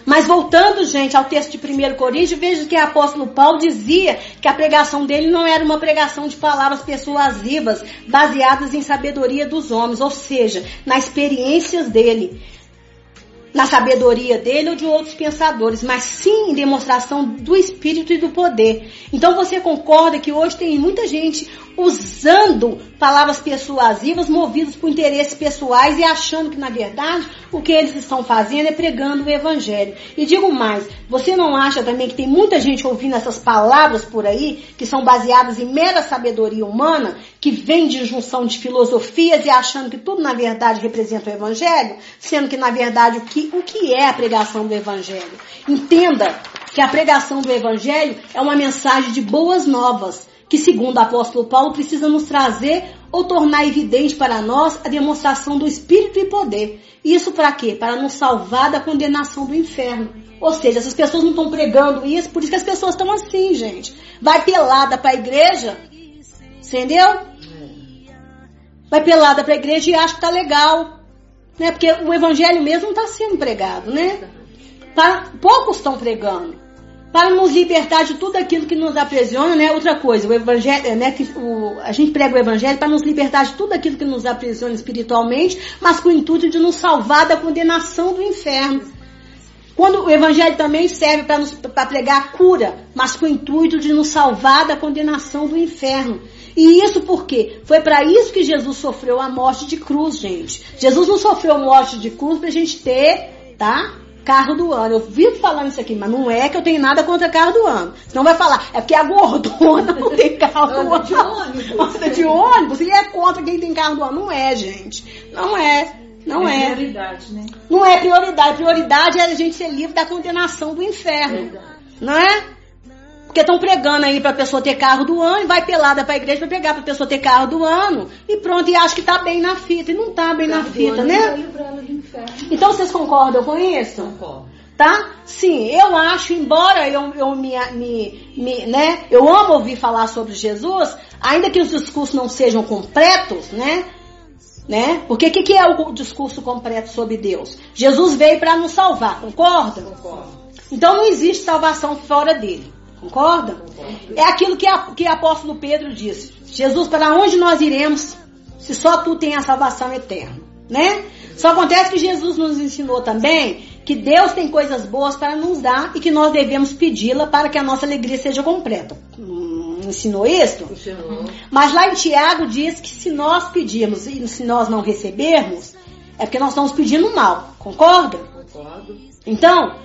Mas voltando, gente, ao texto de 1 Coríntios, veja que o apóstolo Paulo dizia que a pregação dele não era uma pregação de palavras persuasivas, baseadas em sabedoria dos homens, ou seja, nas experiências dele na sabedoria dele ou de outros pensadores, mas sim em demonstração do espírito e do poder. Então você concorda que hoje tem muita gente usando palavras persuasivas, movidos por interesses pessoais e achando que na verdade o que eles estão fazendo é pregando o evangelho. E digo mais, você não acha também que tem muita gente ouvindo essas palavras por aí, que são baseadas em mera sabedoria humana, que vem de junção de filosofias e achando que tudo na verdade representa o evangelho, sendo que na verdade o que, o que é a pregação do evangelho? Entenda que a pregação do evangelho é uma mensagem de boas novas que, segundo o apóstolo Paulo, precisa nos trazer ou tornar evidente para nós a demonstração do Espírito e poder. Isso para quê? Para nos salvar da condenação do inferno. Ou seja, essas pessoas não estão pregando isso, por isso que as pessoas estão assim, gente. Vai pelada para a igreja, entendeu? Vai pelada para a igreja e acha que tá legal, né? Porque o evangelho mesmo não está sendo pregado, né? Para, poucos estão pregando para nos libertar de tudo aquilo que nos aprisiona, né? Outra coisa, o evangelho, né? Que o, a gente prega o evangelho para nos libertar de tudo aquilo que nos aprisiona espiritualmente, mas com o intuito de nos salvar da condenação do inferno. Quando o evangelho também serve para pregar a cura, mas com o intuito de nos salvar da condenação do inferno. E isso por quê? Foi para isso que Jesus sofreu a morte de cruz, gente. Jesus não sofreu morte de cruz para a gente ter, tá? Carro do ano. Eu vivo falando isso aqui, mas não é que eu tenho nada contra carro do ano. Senão vai falar, é porque a gordona não tem carro do ano. de ônibus. Anda de ônibus e é contra quem tem carro do ano. Não é, gente. Não é. Não é. é. prioridade, né? Não é prioridade. Prioridade é a gente ser livre da condenação do inferno. Verdade. Não é? Porque estão pregando aí para a pessoa ter carro do ano e vai pelada para a igreja para pregar para a pessoa ter carro do ano e pronto, e acha que está bem na fita. E não está bem carro na fita, né? Então vocês concordam com isso? Concordo. tá? Sim, eu acho, embora eu, eu me, me, me, né, eu amo ouvir falar sobre Jesus, ainda que os discursos não sejam completos, né? Né? Porque o que, que é o discurso completo sobre Deus? Jesus veio para nos salvar, concorda? Concordo. Então não existe salvação fora dele, concorda? É aquilo que, a, que o apóstolo Pedro disse: Jesus, para onde nós iremos se só tu tem a salvação eterna, né? Só acontece que Jesus nos ensinou também que Deus tem coisas boas para nos dar e que nós devemos pedi-la para que a nossa alegria seja completa. Hum, ensinou isso? Ensinou. Mas lá em Tiago diz que se nós pedirmos e se nós não recebermos, é porque nós estamos pedindo mal, concorda? Concordo. Então,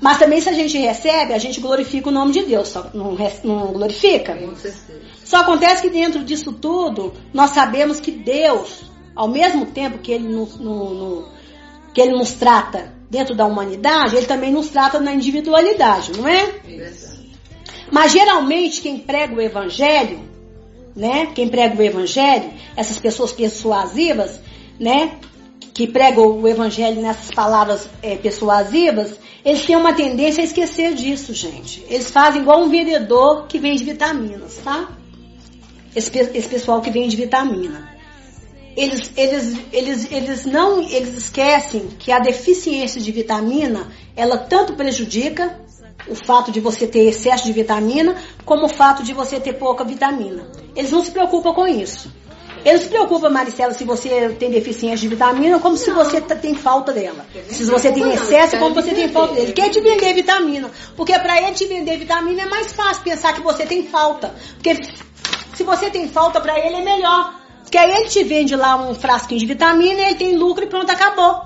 mas também se a gente recebe, a gente glorifica o nome de Deus, só não, não glorifica? Só acontece que dentro disso tudo, nós sabemos que Deus, ao mesmo tempo que Ele nos, no- no- que ele nos trata dentro da humanidade, Ele também nos trata na individualidade, não é? Verdade. Mas geralmente quem prega o evangelho, né? Quem prega o evangelho, essas pessoas persuasivas, né? Que pregam o evangelho nessas palavras é, persuasivas, eles têm uma tendência a esquecer disso, gente. Eles fazem igual um vendedor que vende vitaminas, tá? Esse, esse pessoal que vende vitamina. Eles, eles, eles, eles não, eles esquecem que a deficiência de vitamina, ela tanto prejudica o fato de você ter excesso de vitamina, como o fato de você ter pouca vitamina. Eles não se preocupam com isso. Eles se preocupam, Maricela, se você tem deficiência de vitamina, como se você tem falta dela. Se você tem Não, excesso, como você tem falta dele. Ele quer te vender vitamina. Porque para ele te vender vitamina é mais fácil pensar que você tem falta. Porque se você tem falta, para ele é melhor. Porque aí ele te vende lá um frasquinho de vitamina, ele tem lucro e pronto, acabou.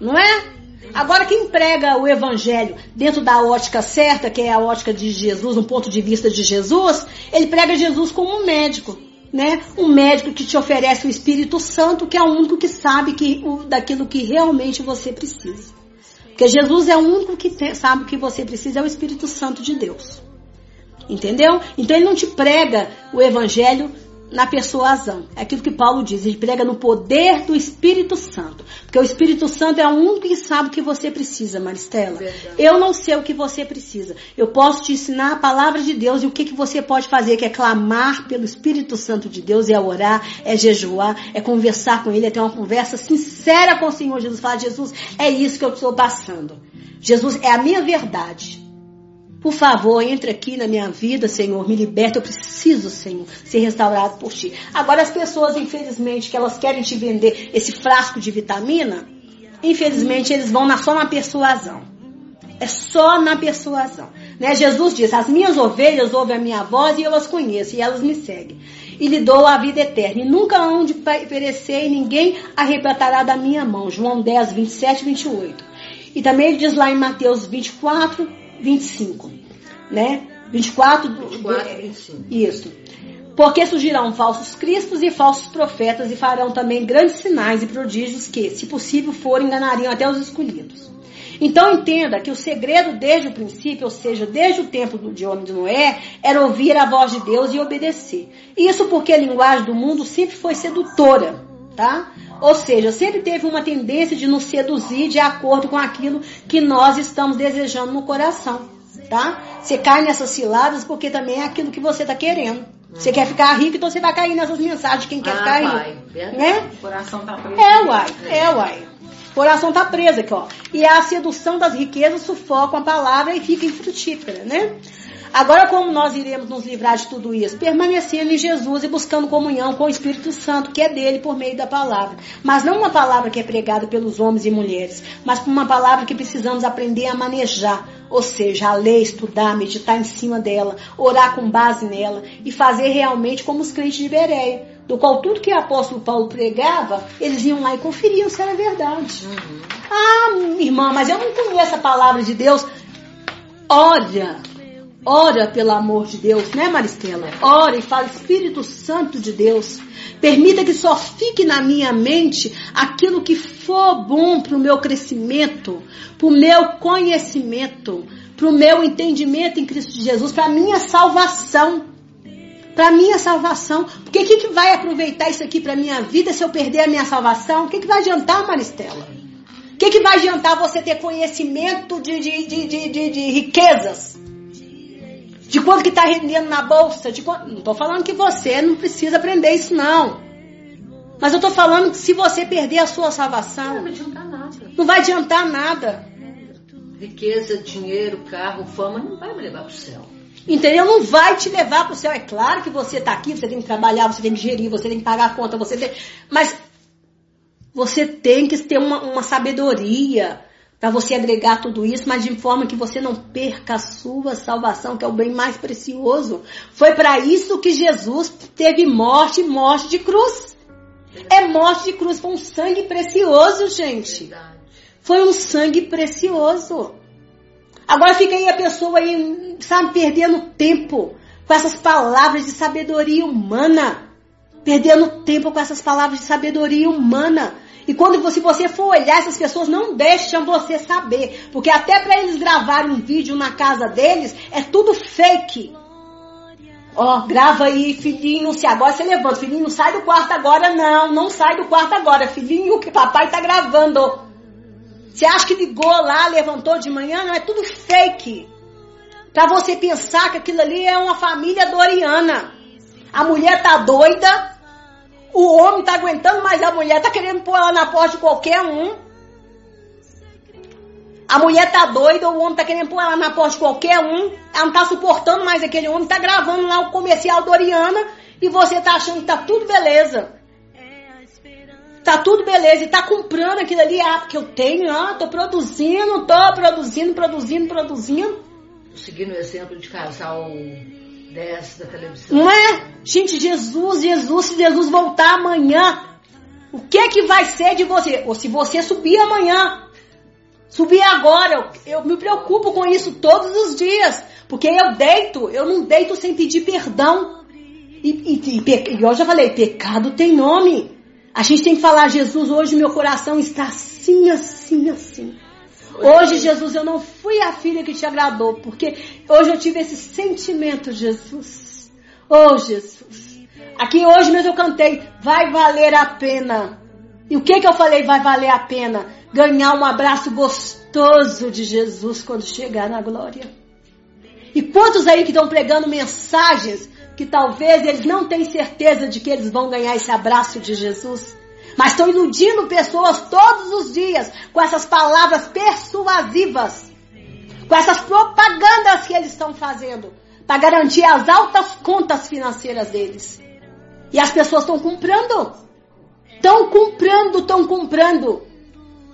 Não é? Agora, quem prega o evangelho dentro da ótica certa, que é a ótica de Jesus, um ponto de vista de Jesus, ele prega Jesus como um médico. Né? Um médico que te oferece o Espírito Santo, que é o único que sabe que, o- daquilo que realmente você precisa. Porque Jesus é o único que te- sabe o que você precisa, é o Espírito Santo de Deus. Entendeu? Então ele não te prega o evangelho na persuasão. É aquilo que Paulo diz, ele prega no poder do Espírito Santo. Porque o Espírito Santo é o único que sabe o que você precisa, Maristela. Verdade. Eu não sei o que você precisa. Eu posso te ensinar a palavra de Deus e o que, que você pode fazer, que é clamar pelo Espírito Santo de Deus, é orar, é jejuar, é conversar com Ele, é ter uma conversa sincera com o Senhor Jesus. Falar, Jesus, é isso que eu estou passando. Jesus, é a minha verdade. Por favor, entre aqui na minha vida, Senhor, me liberta. Eu preciso, Senhor, ser restaurado por Ti. Agora, as pessoas, infelizmente, que elas querem te vender esse frasco de vitamina, infelizmente, eles vão na, só na persuasão. É só na persuasão. Né? Jesus diz: As minhas ovelhas ouvem a minha voz e eu as conheço, e elas me seguem. E lhe dou a vida eterna. E nunca hão de pe- perecer, e ninguém arrebatará da minha mão. João 10, 27 e 28. E também ele diz lá em Mateus 24, 25. Né? 24, do- do- 24, 25. isso. Porque surgirão falsos cristos e falsos profetas e farão também grandes sinais e prodígios que, se possível for, enganariam até os escolhidos. Então entenda que o segredo desde o princípio, ou seja, desde o tempo do- de homem de Noé, era ouvir a voz de Deus e obedecer. Isso porque a linguagem do mundo sempre foi sedutora, tá? Ou seja, sempre teve uma tendência de nos seduzir de acordo com aquilo que nós estamos desejando no coração, tá? Você cai nessas ciladas porque também é aquilo que você está querendo. Você quer ficar rico, então você vai cair nessas mensagens de quem quer Ah, ficar vai. rico. Verdade. Né? O coração tá preso. É, uai, é, uai. O coração tá preso aqui, ó. E a sedução das riquezas sufoca a palavra e fica infrutífera, né? Agora, como nós iremos nos livrar de tudo isso? Permanecendo em Jesus e buscando comunhão com o Espírito Santo, que é dele por meio da palavra. Mas não uma palavra que é pregada pelos homens e mulheres, mas uma palavra que precisamos aprender a manejar. Ou seja, a ler, estudar, meditar em cima dela, orar com base nela e fazer realmente como os crentes de Bereia. Do qual tudo que o apóstolo Paulo pregava, eles iam lá e conferiam se era verdade. Ah, irmã, mas eu não conheço a palavra de Deus. Ora, ora pelo amor de Deus, né, Maristela? Ora e fala, Espírito Santo de Deus, permita que só fique na minha mente aquilo que for bom para o meu crescimento, para o meu conhecimento, para o meu entendimento em Cristo Jesus, para a minha salvação. Para minha salvação. Porque o que, que vai aproveitar isso aqui para minha vida se eu perder a minha salvação? O que, que vai adiantar, Maristela? O que, que vai adiantar você ter conhecimento de, de, de, de, de riquezas? De quanto que está rendendo na bolsa? De quanto... Não estou falando que você não precisa aprender isso, não. Mas eu estou falando que se você perder a sua salvação, Não vai adiantar nada. não vai adiantar nada. Riqueza, dinheiro, carro, fama não vai me levar para o céu. Entendeu? Não vai te levar para o céu. É claro que você está aqui, você tem que trabalhar, você tem que gerir, você tem que pagar a conta, você tem. Mas você tem que ter uma, uma sabedoria para você agregar tudo isso, mas de forma que você não perca a sua salvação, que é o bem mais precioso. Foi para isso que Jesus teve morte, morte de cruz. É morte de cruz, foi um sangue precioso, gente. Foi um sangue precioso. Agora fica aí a pessoa aí, sabe, perdendo tempo com essas palavras de sabedoria humana. Perdendo tempo com essas palavras de sabedoria humana. E quando você, você for olhar, essas pessoas não deixam você saber. Porque até para eles gravarem um vídeo na casa deles, é tudo fake. Ó, grava aí, filhinho, se agora você levanta, filhinho, não sai do quarto agora, não, não sai do quarto agora, filhinho, que papai tá gravando. Você acha que ligou lá, levantou de manhã? Não, é tudo fake. Pra você pensar que aquilo ali é uma família doriana. A mulher tá doida, o homem tá aguentando, mas a mulher tá querendo pôr ela na porta de qualquer um. A mulher tá doida, o homem tá querendo pôr ela na porta de qualquer um. Ela não tá suportando mais aquele homem, tá gravando lá o comercial Doriana e você tá achando que tá tudo beleza. Tá tudo beleza e tá comprando aquilo ali, ah, porque eu tenho, ah, tô produzindo, tô produzindo, produzindo, produzindo. Seguindo o exemplo de casal 10 da televisão. Não é? Gente, Jesus, Jesus, se Jesus voltar amanhã, o que é que vai ser de você? Ou se você subir amanhã, subir agora, eu, eu me preocupo com isso todos os dias, porque eu deito, eu não deito sem pedir perdão. E, e, e eu já falei, pecado tem nome. A gente tem que falar, Jesus, hoje meu coração está assim, assim, assim. Hoje, Jesus, eu não fui a filha que te agradou, porque hoje eu tive esse sentimento, Jesus. Oh, Jesus. Aqui hoje mesmo eu cantei, vai valer a pena. E o que que eu falei, vai valer a pena? Ganhar um abraço gostoso de Jesus quando chegar na glória. E quantos aí que estão pregando mensagens que talvez eles não tenham certeza de que eles vão ganhar esse abraço de Jesus? Mas estão iludindo pessoas todos os dias com essas palavras persuasivas, com essas propagandas que eles estão fazendo para garantir as altas contas financeiras deles. E as pessoas estão comprando. Estão comprando, estão comprando.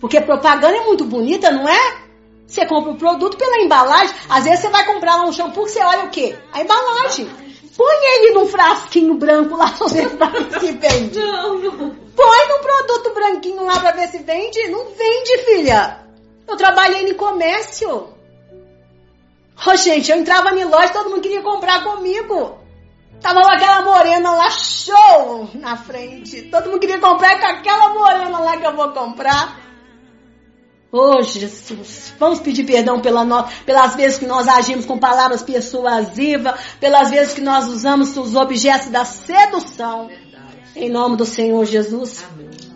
Porque propaganda é muito bonita, não é? Você compra o produto pela embalagem. Às vezes você vai comprar um shampoo você olha o quê? A embalagem. Põe ele num frasquinho branco lá pra ver se vende. Não, não. Põe num produto branquinho lá pra ver se vende. Não vende, filha. Eu trabalhei no comércio. Ô, gente, eu entrava em loja todo mundo queria comprar comigo. Tava lá aquela morena lá, show, na frente. Todo mundo queria comprar com aquela morena lá que eu vou comprar. Ô Jesus, vamos pedir perdão pela no... pelas vezes que nós agimos com palavras persuasivas, pelas vezes que nós usamos os objetos da sedução. Verdade. Em nome do Senhor Jesus. Amém.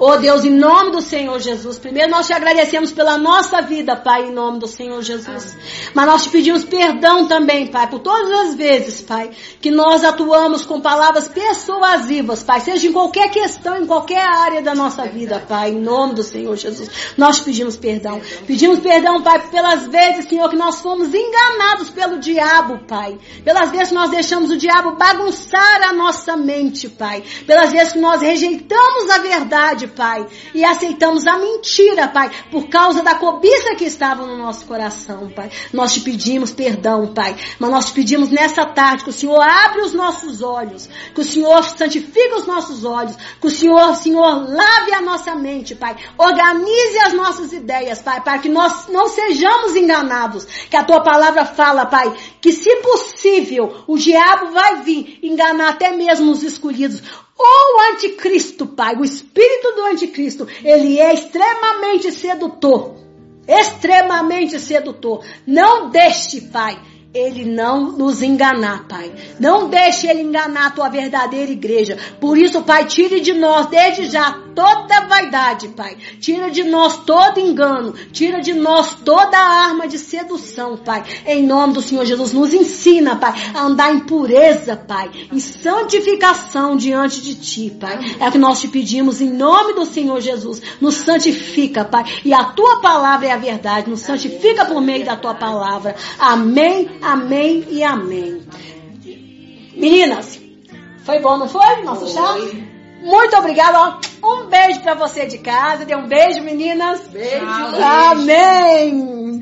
Oh Deus, em nome do Senhor Jesus. Primeiro nós te agradecemos pela nossa vida, Pai, em nome do Senhor Jesus. Mas nós te pedimos perdão também, Pai, por todas as vezes, Pai, que nós atuamos com palavras persuasivas, Pai, seja em qualquer questão, em qualquer área da nossa vida, Pai, em nome do Senhor Jesus. Nós te pedimos perdão. Pedimos perdão, Pai, pelas vezes, Senhor, que nós fomos enganados pelo diabo, Pai. Pelas vezes que nós deixamos o diabo bagunçar a nossa mente, Pai. Pelas vezes que nós rejeitamos a verdade, Pai, e aceitamos a mentira, Pai, por causa da cobiça que estava no nosso coração, Pai. Nós te pedimos perdão, Pai, mas nós te pedimos nessa tarde que o Senhor abre os nossos olhos, que o Senhor santifique os nossos olhos, que o Senhor, Senhor, lave a nossa mente, Pai. Organize as nossas ideias, Pai, para que nós não sejamos enganados. Que a tua palavra fala, Pai, que se possível, o diabo vai vir enganar até mesmo os escolhidos. O anticristo, Pai, o espírito do anticristo, ele é extremamente sedutor. Extremamente sedutor. Não deixe, Pai, ele não nos enganar, Pai. Não deixe ele enganar a tua verdadeira igreja. Por isso, Pai, tire de nós desde já toda vaidade, Pai. Tira de nós todo engano. Tira de nós toda arma de sedução, Pai. Em nome do Senhor Jesus, nos ensina, Pai, a andar em pureza, Pai, em santificação diante de Ti, Pai. É o que nós te pedimos em nome do Senhor Jesus. Nos santifica, Pai. E a Tua palavra é a verdade. Nos santifica por meio da Tua palavra. Amém amém e amém. Meninas, foi bom, não foi? Nosso foi. chá? Muito obrigada. Um beijo para você de casa. Dê um beijo, meninas. Beijo. Amém.